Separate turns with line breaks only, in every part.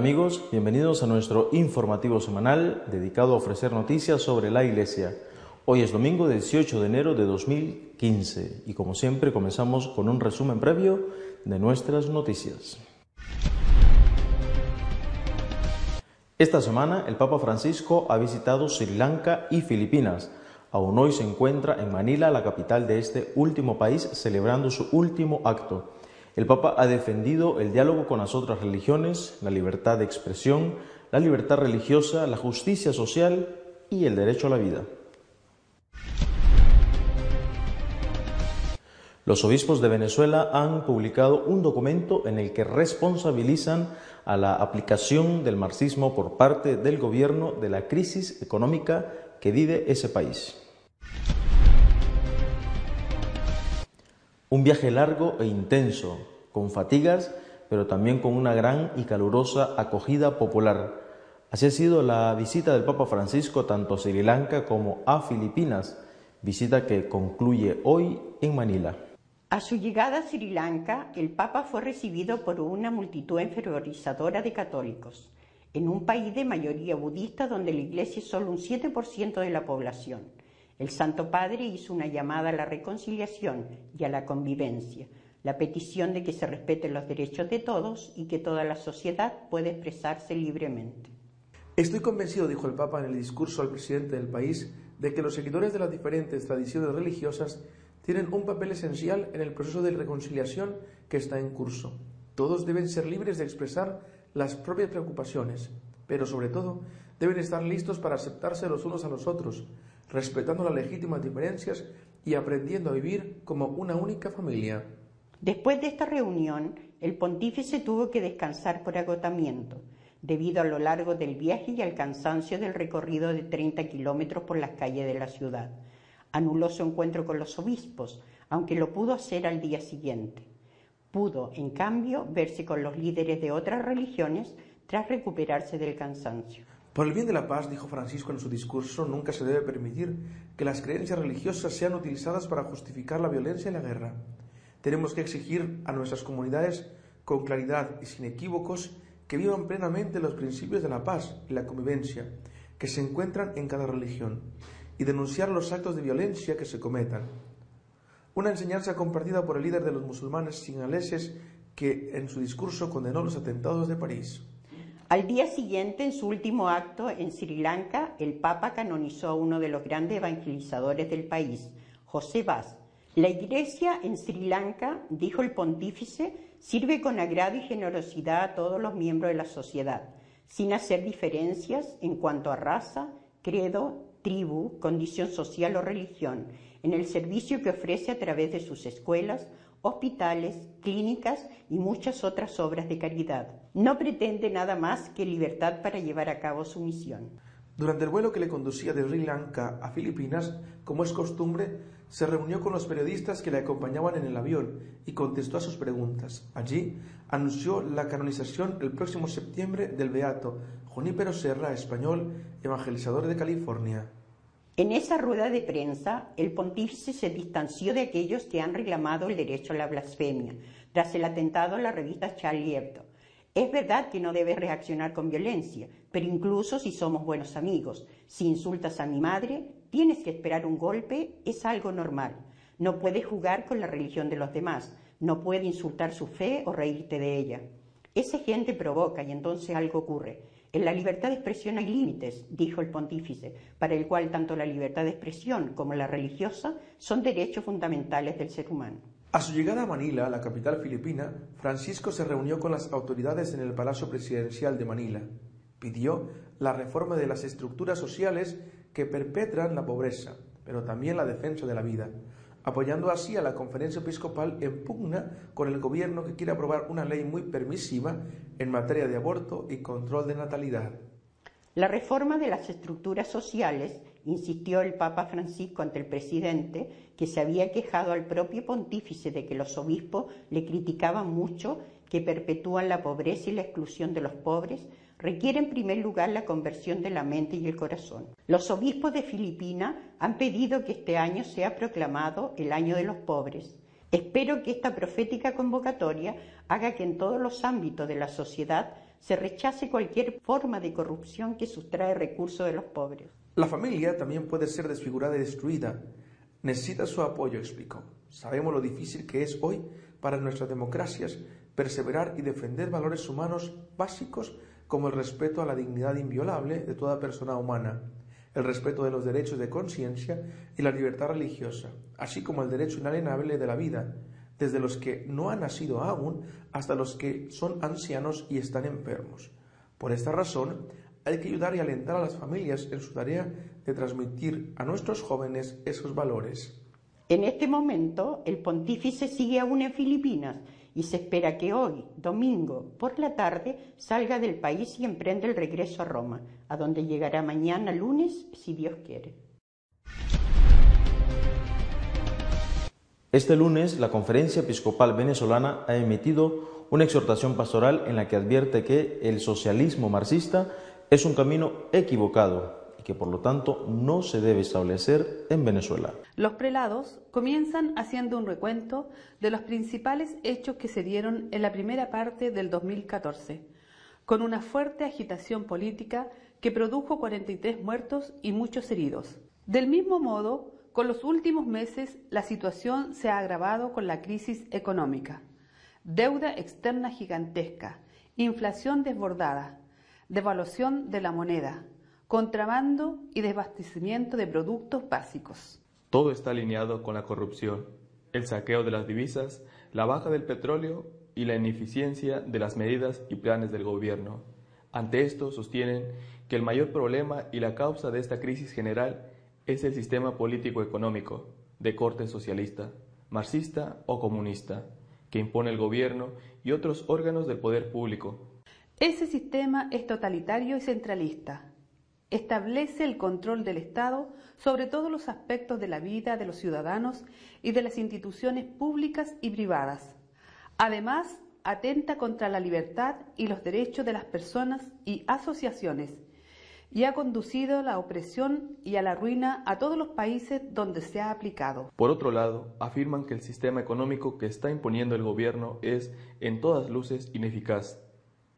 amigos, bienvenidos a nuestro informativo semanal dedicado a ofrecer noticias sobre la Iglesia. Hoy es domingo 18 de enero de 2015 y como siempre comenzamos con un resumen previo de nuestras noticias. Esta semana el Papa Francisco ha visitado Sri Lanka y Filipinas. Aún hoy se encuentra en Manila, la capital de este último país, celebrando su último acto. El Papa ha defendido el diálogo con las otras religiones, la libertad de expresión, la libertad religiosa, la justicia social y el derecho a la vida. Los obispos de Venezuela han publicado un documento en el que responsabilizan a la aplicación del marxismo por parte del gobierno de la crisis económica que vive ese país. Un viaje largo e intenso, con fatigas, pero también con una gran y calurosa acogida popular. Así ha sido la visita del Papa Francisco tanto a Sri Lanka como a Filipinas, visita que concluye hoy en Manila.
A su llegada a Sri Lanka, el Papa fue recibido por una multitud enfervorizadora de católicos, en un país de mayoría budista donde la Iglesia es solo un 7% de la población. El Santo Padre hizo una llamada a la reconciliación y a la convivencia, la petición de que se respeten los derechos de todos y que toda la sociedad pueda expresarse libremente.
Estoy convencido, dijo el Papa en el discurso al presidente del país, de que los seguidores de las diferentes tradiciones religiosas tienen un papel esencial en el proceso de reconciliación que está en curso. Todos deben ser libres de expresar las propias preocupaciones, pero sobre todo deben estar listos para aceptarse los unos a los otros, respetando las legítimas diferencias y aprendiendo a vivir como una única familia.
Después de esta reunión, el pontífice tuvo que descansar por agotamiento, debido a lo largo del viaje y al cansancio del recorrido de 30 kilómetros por las calles de la ciudad. Anuló su encuentro con los obispos, aunque lo pudo hacer al día siguiente. Pudo, en cambio, verse con los líderes de otras religiones tras recuperarse del cansancio.
Por el bien de la paz, dijo Francisco en su discurso, nunca se debe permitir que las creencias religiosas sean utilizadas para justificar la violencia y la guerra. Tenemos que exigir a nuestras comunidades con claridad y sin equívocos que vivan plenamente los principios de la paz y la convivencia que se encuentran en cada religión y denunciar los actos de violencia que se cometan. Una enseñanza compartida por el líder de los musulmanes sinaleses que en su discurso condenó los atentados de París.
Al día siguiente, en su último acto en Sri Lanka, el Papa canonizó a uno de los grandes evangelizadores del país, José Vaz. La Iglesia en Sri Lanka, dijo el pontífice, sirve con agrado y generosidad a todos los miembros de la sociedad, sin hacer diferencias en cuanto a raza, credo, tribu, condición social o religión, en el servicio que ofrece a través de sus escuelas, hospitales, clínicas y muchas otras obras de caridad. No pretende nada más que libertad para llevar a cabo su misión.
Durante el vuelo que le conducía de Sri Lanka a Filipinas, como es costumbre, se reunió con los periodistas que le acompañaban en el avión y contestó a sus preguntas. Allí anunció la canonización el próximo septiembre del beato Junípero Serra, español, evangelizador de California.
En esa rueda de prensa, el pontífice se distanció de aquellos que han reclamado el derecho a la blasfemia tras el atentado a la revista Charlie Hebdo. Es verdad que no debes reaccionar con violencia, pero incluso si somos buenos amigos, si insultas a mi madre, tienes que esperar un golpe, es algo normal. No puedes jugar con la religión de los demás, no puedes insultar su fe o reírte de ella. Esa gente provoca y entonces algo ocurre. En la libertad de expresión hay límites, dijo el pontífice, para el cual tanto la libertad de expresión como la religiosa son derechos fundamentales del ser humano.
A su llegada a Manila, la capital filipina, Francisco se reunió con las autoridades en el Palacio Presidencial de Manila. Pidió la reforma de las estructuras sociales que perpetran la pobreza, pero también la defensa de la vida, apoyando así a la conferencia episcopal en pugna con el gobierno que quiere aprobar una ley muy permisiva en materia de aborto y control de natalidad.
La reforma de las estructuras sociales, insistió el Papa Francisco ante el presidente, que se había quejado al propio pontífice de que los obispos le criticaban mucho que perpetúan la pobreza y la exclusión de los pobres, requiere en primer lugar la conversión de la mente y el corazón. Los obispos de Filipinas han pedido que este año sea proclamado el año de los pobres. Espero que esta profética convocatoria haga que en todos los ámbitos de la sociedad se rechace cualquier forma de corrupción que sustrae recursos de los pobres.
La familia también puede ser desfigurada y destruida. Necesita su apoyo, explicó. Sabemos lo difícil que es hoy para nuestras democracias perseverar y defender valores humanos básicos como el respeto a la dignidad inviolable de toda persona humana, el respeto de los derechos de conciencia y la libertad religiosa, así como el derecho inalienable de la vida, desde los que no han nacido aún hasta los que son ancianos y están enfermos. Por esta razón, hay que ayudar y alentar a las familias en su tarea de transmitir a nuestros jóvenes esos valores.
En este momento, el pontífice sigue aún en Filipinas y se espera que hoy, domingo, por la tarde, salga del país y emprenda el regreso a Roma, a donde llegará mañana lunes, si Dios quiere.
Este lunes, la Conferencia Episcopal Venezolana ha emitido una exhortación pastoral en la que advierte que el socialismo marxista es un camino equivocado que por lo tanto no se debe establecer en Venezuela.
Los prelados comienzan haciendo un recuento de los principales hechos que se dieron en la primera parte del 2014, con una fuerte agitación política que produjo 43 muertos y muchos heridos. Del mismo modo, con los últimos meses la situación se ha agravado con la crisis económica. Deuda externa gigantesca, inflación desbordada, devaluación de la moneda, contrabando y desabastecimiento de productos básicos.
Todo está alineado con la corrupción, el saqueo de las divisas, la baja del petróleo y la ineficiencia de las medidas y planes del gobierno. Ante esto sostienen que el mayor problema y la causa de esta crisis general es el sistema político-económico de corte socialista, marxista o comunista, que impone el gobierno y otros órganos del poder público.
Ese sistema es totalitario y centralista, establece el control del Estado sobre todos los aspectos de la vida de los ciudadanos y de las instituciones públicas y privadas. Además, atenta contra la libertad y los derechos de las personas y asociaciones y ha conducido a la opresión y a la ruina a todos los países donde se ha aplicado.
Por otro lado, afirman que el sistema económico que está imponiendo el gobierno es, en todas luces, ineficaz.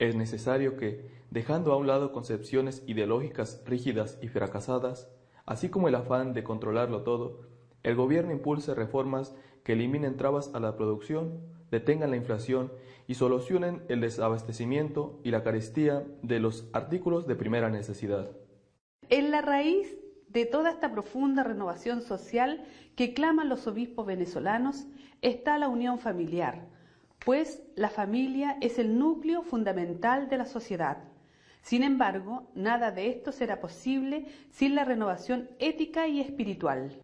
Es necesario que, dejando a un lado concepciones ideológicas rígidas y fracasadas, así como el afán de controlarlo todo, el gobierno impulse reformas que eliminen trabas a la producción, detengan la inflación y solucionen el desabastecimiento y la carestía de los artículos de primera necesidad.
En la raíz de toda esta profunda renovación social que claman los obispos venezolanos está la unión familiar, pues la familia es el núcleo fundamental de la sociedad sin embargo, nada de esto será posible sin la renovación ética y espiritual.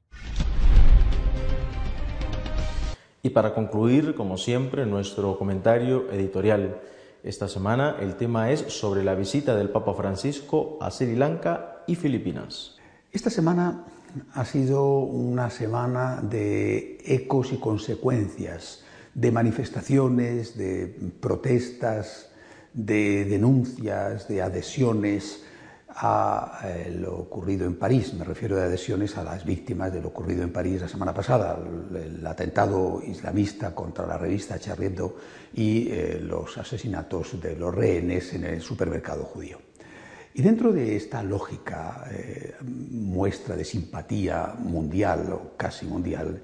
Y para concluir, como siempre, nuestro comentario editorial. Esta semana el tema es sobre la visita del Papa Francisco a Sri Lanka y Filipinas.
Esta semana ha sido una semana de ecos y consecuencias, de manifestaciones, de protestas, de denuncias, de adhesiones a eh, lo ocurrido en París. Me refiero de adhesiones a las víctimas de lo ocurrido en París la semana pasada, el, atentado islamista contra la revista Charlie Hebdo y eh, los asesinatos de los rehenes en el supermercado judío. Y dentro de esta lógica eh, muestra de simpatía mundial o casi mundial,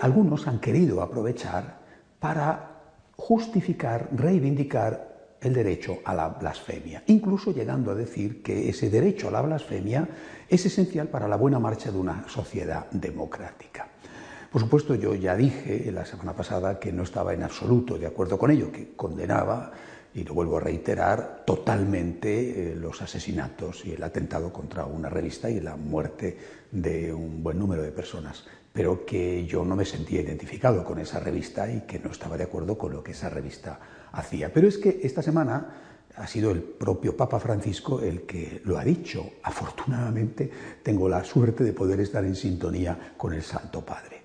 algunos han querido aprovechar para justificar, reivindicar el derecho a la blasfemia, incluso llegando a decir que ese derecho a la blasfemia es esencial para la buena marcha de una sociedad democrática. Por supuesto, yo ya dije la semana pasada que no estaba en absoluto de acuerdo con ello, que condenaba, y lo vuelvo a reiterar, totalmente eh, los asesinatos y el atentado contra una revista y la muerte de un buen número de personas, pero que yo no me sentía identificado con esa revista y que no estaba de acuerdo con lo que esa revista hacía. Pero es que esta semana ha sido el propio Papa Francisco el que lo ha dicho. Afortunadamente tengo la suerte de poder estar en sintonía con el Santo Padre.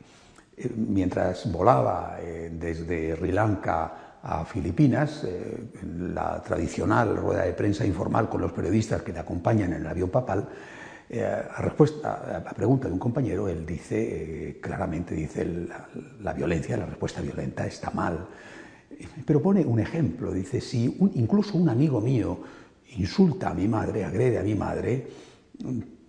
Eh, mientras volaba eh, desde Sri Lanka a Filipinas, eh, en la tradicional rueda de prensa informal con los periodistas que le acompañan en el avión papal, a, respuesta, a pregunta de un compañero, él dice claramente, dice, la, violencia, la respuesta violenta está mal pero pone un ejemplo, dice, si incluso un amigo mío insulta a mi madre, agrede a mi madre,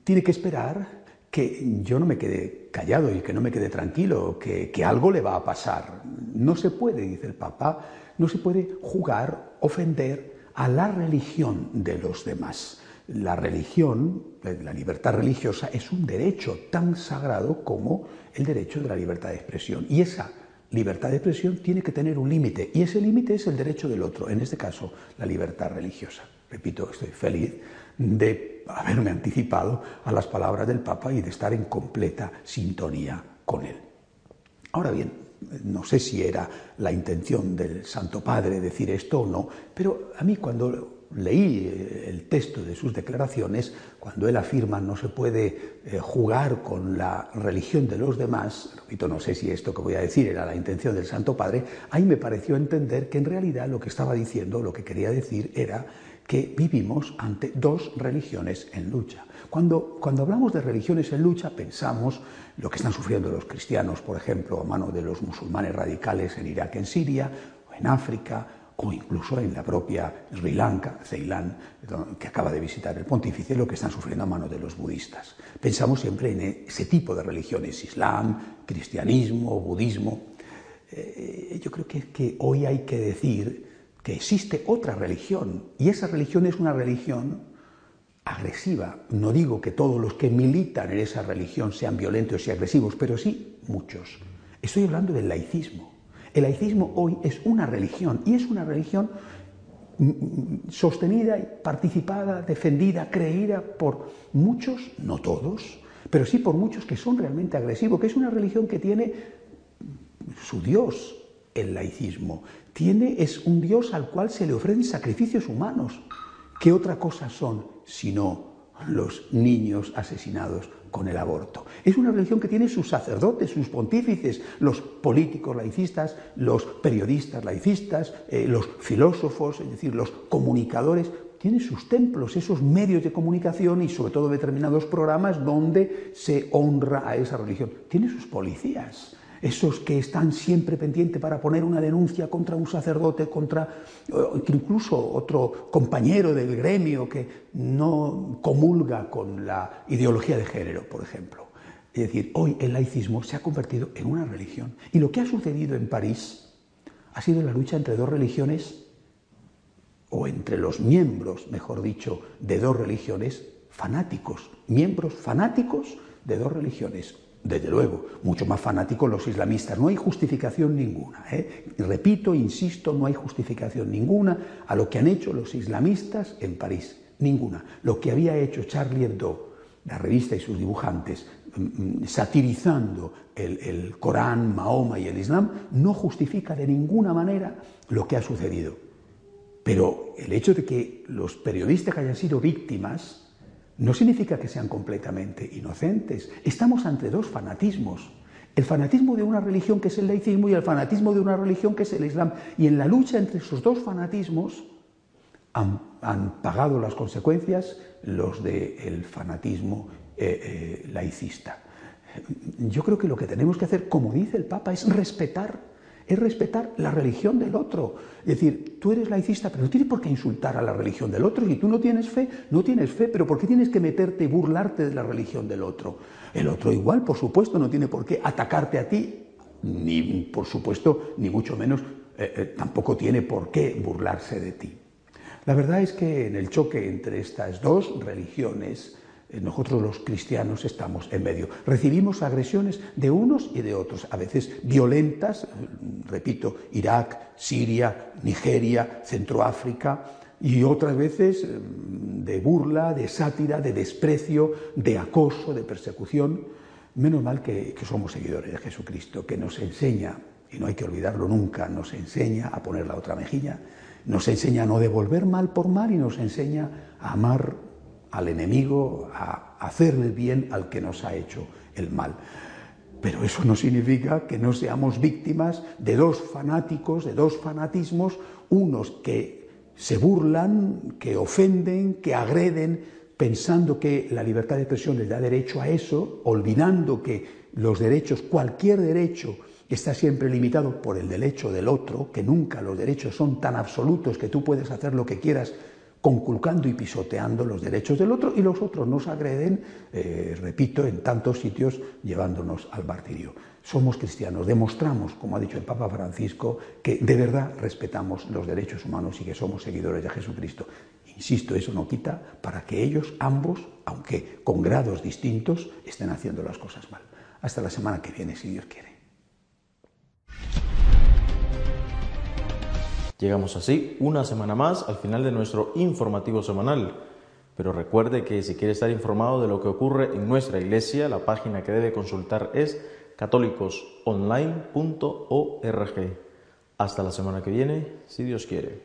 tiene que esperar que yo no me quede callado y que no me quede tranquilo, que, que algo le va a pasar. No se puede, dice el Papa, no se puede jugar, ofender a la religión de los demás. La religión, la libertad religiosa, es un derecho tan sagrado como el derecho de la libertad de expresión. Y esa libertad de expresión tiene que tener un límite y ese límite es el derecho del otro, en este caso la libertad religiosa. Repito, estoy feliz de haberme anticipado a las palabras del Papa y de estar en completa sintonía con él. Ahora bien, no sé si era la intención del Santo Padre decir esto o no, pero a mí cuando leí eh, el texto de sus declaraciones, cuando él afirma no se puede eh, jugar con la religión de los demás, repito, no sé si esto que voy a decir era la intención del Santo Padre, ahí me pareció entender que en realidad lo que estaba diciendo, lo que quería decir era que vivimos ante dos religiones en lucha. Cuando, cuando hablamos de religiones en lucha pensamos lo que están sufriendo los cristianos, por ejemplo, a mano de los musulmanes radicales en Irak, en Siria, o en África, o incluso en la propia Sri Lanka, Ceilán, que acaba de visitar el pontífice, lo que están sufriendo a mano de los budistas. Pensamos siempre en ese tipo de religiones, islam, cristianismo, budismo. Eh, yo creo que, que hoy hay que decir que existe otra religión y esa religión es una religión agresiva. No digo que todos los que militan en esa religión sean violentos y agresivos, pero sí muchos. Estoy hablando del laicismo. El laicismo hoy es una religión y es una religión mm, mm, sostenida, participada, defendida, creída por muchos, no todos, pero sí por muchos que son realmente agresivos, que es una religión que tiene su Dios, el laicismo. Tiene, es un Dios al cual se le ofrecen sacrificios humanos. ¿Qué otra cosa son sino los niños asesinados con el aborto. Es una religión que tiene sus sacerdotes, sus pontífices, los políticos laicistas, los periodistas laicistas, eh, los filósofos, es decir, los comunicadores. Tiene sus templos, esos medios de comunicación y sobre todo determinados programas donde se honra a esa religión. Tiene sus policías, esos que están siempre pendientes para poner una denuncia contra un sacerdote, contra incluso otro compañero del gremio que no comulga con la ideología de género, por ejemplo. Es decir, hoy el laicismo se ha convertido en una religión. Y lo que ha sucedido en París ha sido la lucha entre dos religiones, o entre los miembros, mejor dicho, de dos religiones fanáticos, miembros fanáticos de dos religiones, desde luego, mucho más fanáticos los islamistas. No hay justificación ninguna. ¿eh? Repito, insisto, no hay justificación ninguna a lo que han hecho los islamistas en París. Ninguna. Lo que había hecho Charlie Hebdo, la revista y sus dibujantes, mm, mm, satirizando el, Corán, Mahoma y el Islam, no justifica de ninguna manera lo que ha sucedido. Pero el hecho de que los periodistas hayan sido víctimas no significa que sean completamente inocentes. Estamos ante dos fanatismos. El fanatismo de una religión que es el laicismo y el fanatismo de una religión que es el islam. Y en la lucha entre esos dos fanatismos han, pagado las consecuencias los del fanatismo eh, eh, laicista. Yo creo que lo que tenemos que hacer, como dice el Papa, es respetar es respetar la religión del otro. Es decir, tú eres laicista, pero no tienes por qué insultar a la religión del otro. Si tú no tienes fe, no tienes fe, pero ¿por qué tienes que meterte y burlarte de la religión del otro? El otro igual, por supuesto, no tiene por qué atacarte a ti, ni por supuesto, ni mucho menos, eh, eh, tampoco tiene por qué burlarse de ti. La verdad es que en el choque entre estas dos religiones, nosotros los cristianos estamos en medio. Recibimos agresiones de unos y de otros, a veces violentas, eh, repito, Irak, Siria, Nigeria, Centroáfrica, y otras veces eh, de burla, de sátira, de desprecio, de acoso, de persecución. Menos mal que, que somos seguidores de Jesucristo, que nos enseña, y no hay que olvidarlo nunca, nos enseña a poner la otra mejilla, nos enseña a no devolver mal por mal y nos enseña a amar al enemigo, a hacerle bien al que nos ha hecho el mal. Pero eso no significa que no seamos víctimas de dos fanáticos, de dos fanatismos, unos que se burlan, que ofenden, que agreden, pensando que la libertad de expresión les da derecho a eso, olvidando que los derechos, cualquier derecho, está siempre limitado por el derecho del otro, que nunca los derechos son tan absolutos que tú puedes hacer lo que quieras conculcando y pisoteando los derechos del otro y los otros nos agreden, eh, repito, en tantos sitios llevándonos al martirio. Somos cristianos, demostramos, como ha dicho el Papa Francisco, que de verdad respetamos los derechos humanos y que somos seguidores de Jesucristo. Insisto, eso no quita para que ellos, ambos, aunque con grados distintos, estén haciendo las cosas mal. Hasta la semana que viene, si Dios quiere.
Llegamos así una semana más al final de nuestro informativo semanal. Pero recuerde que si quiere estar informado de lo que ocurre en nuestra iglesia, la página que debe consultar es católicosonline.org. Hasta la semana que viene, si Dios quiere.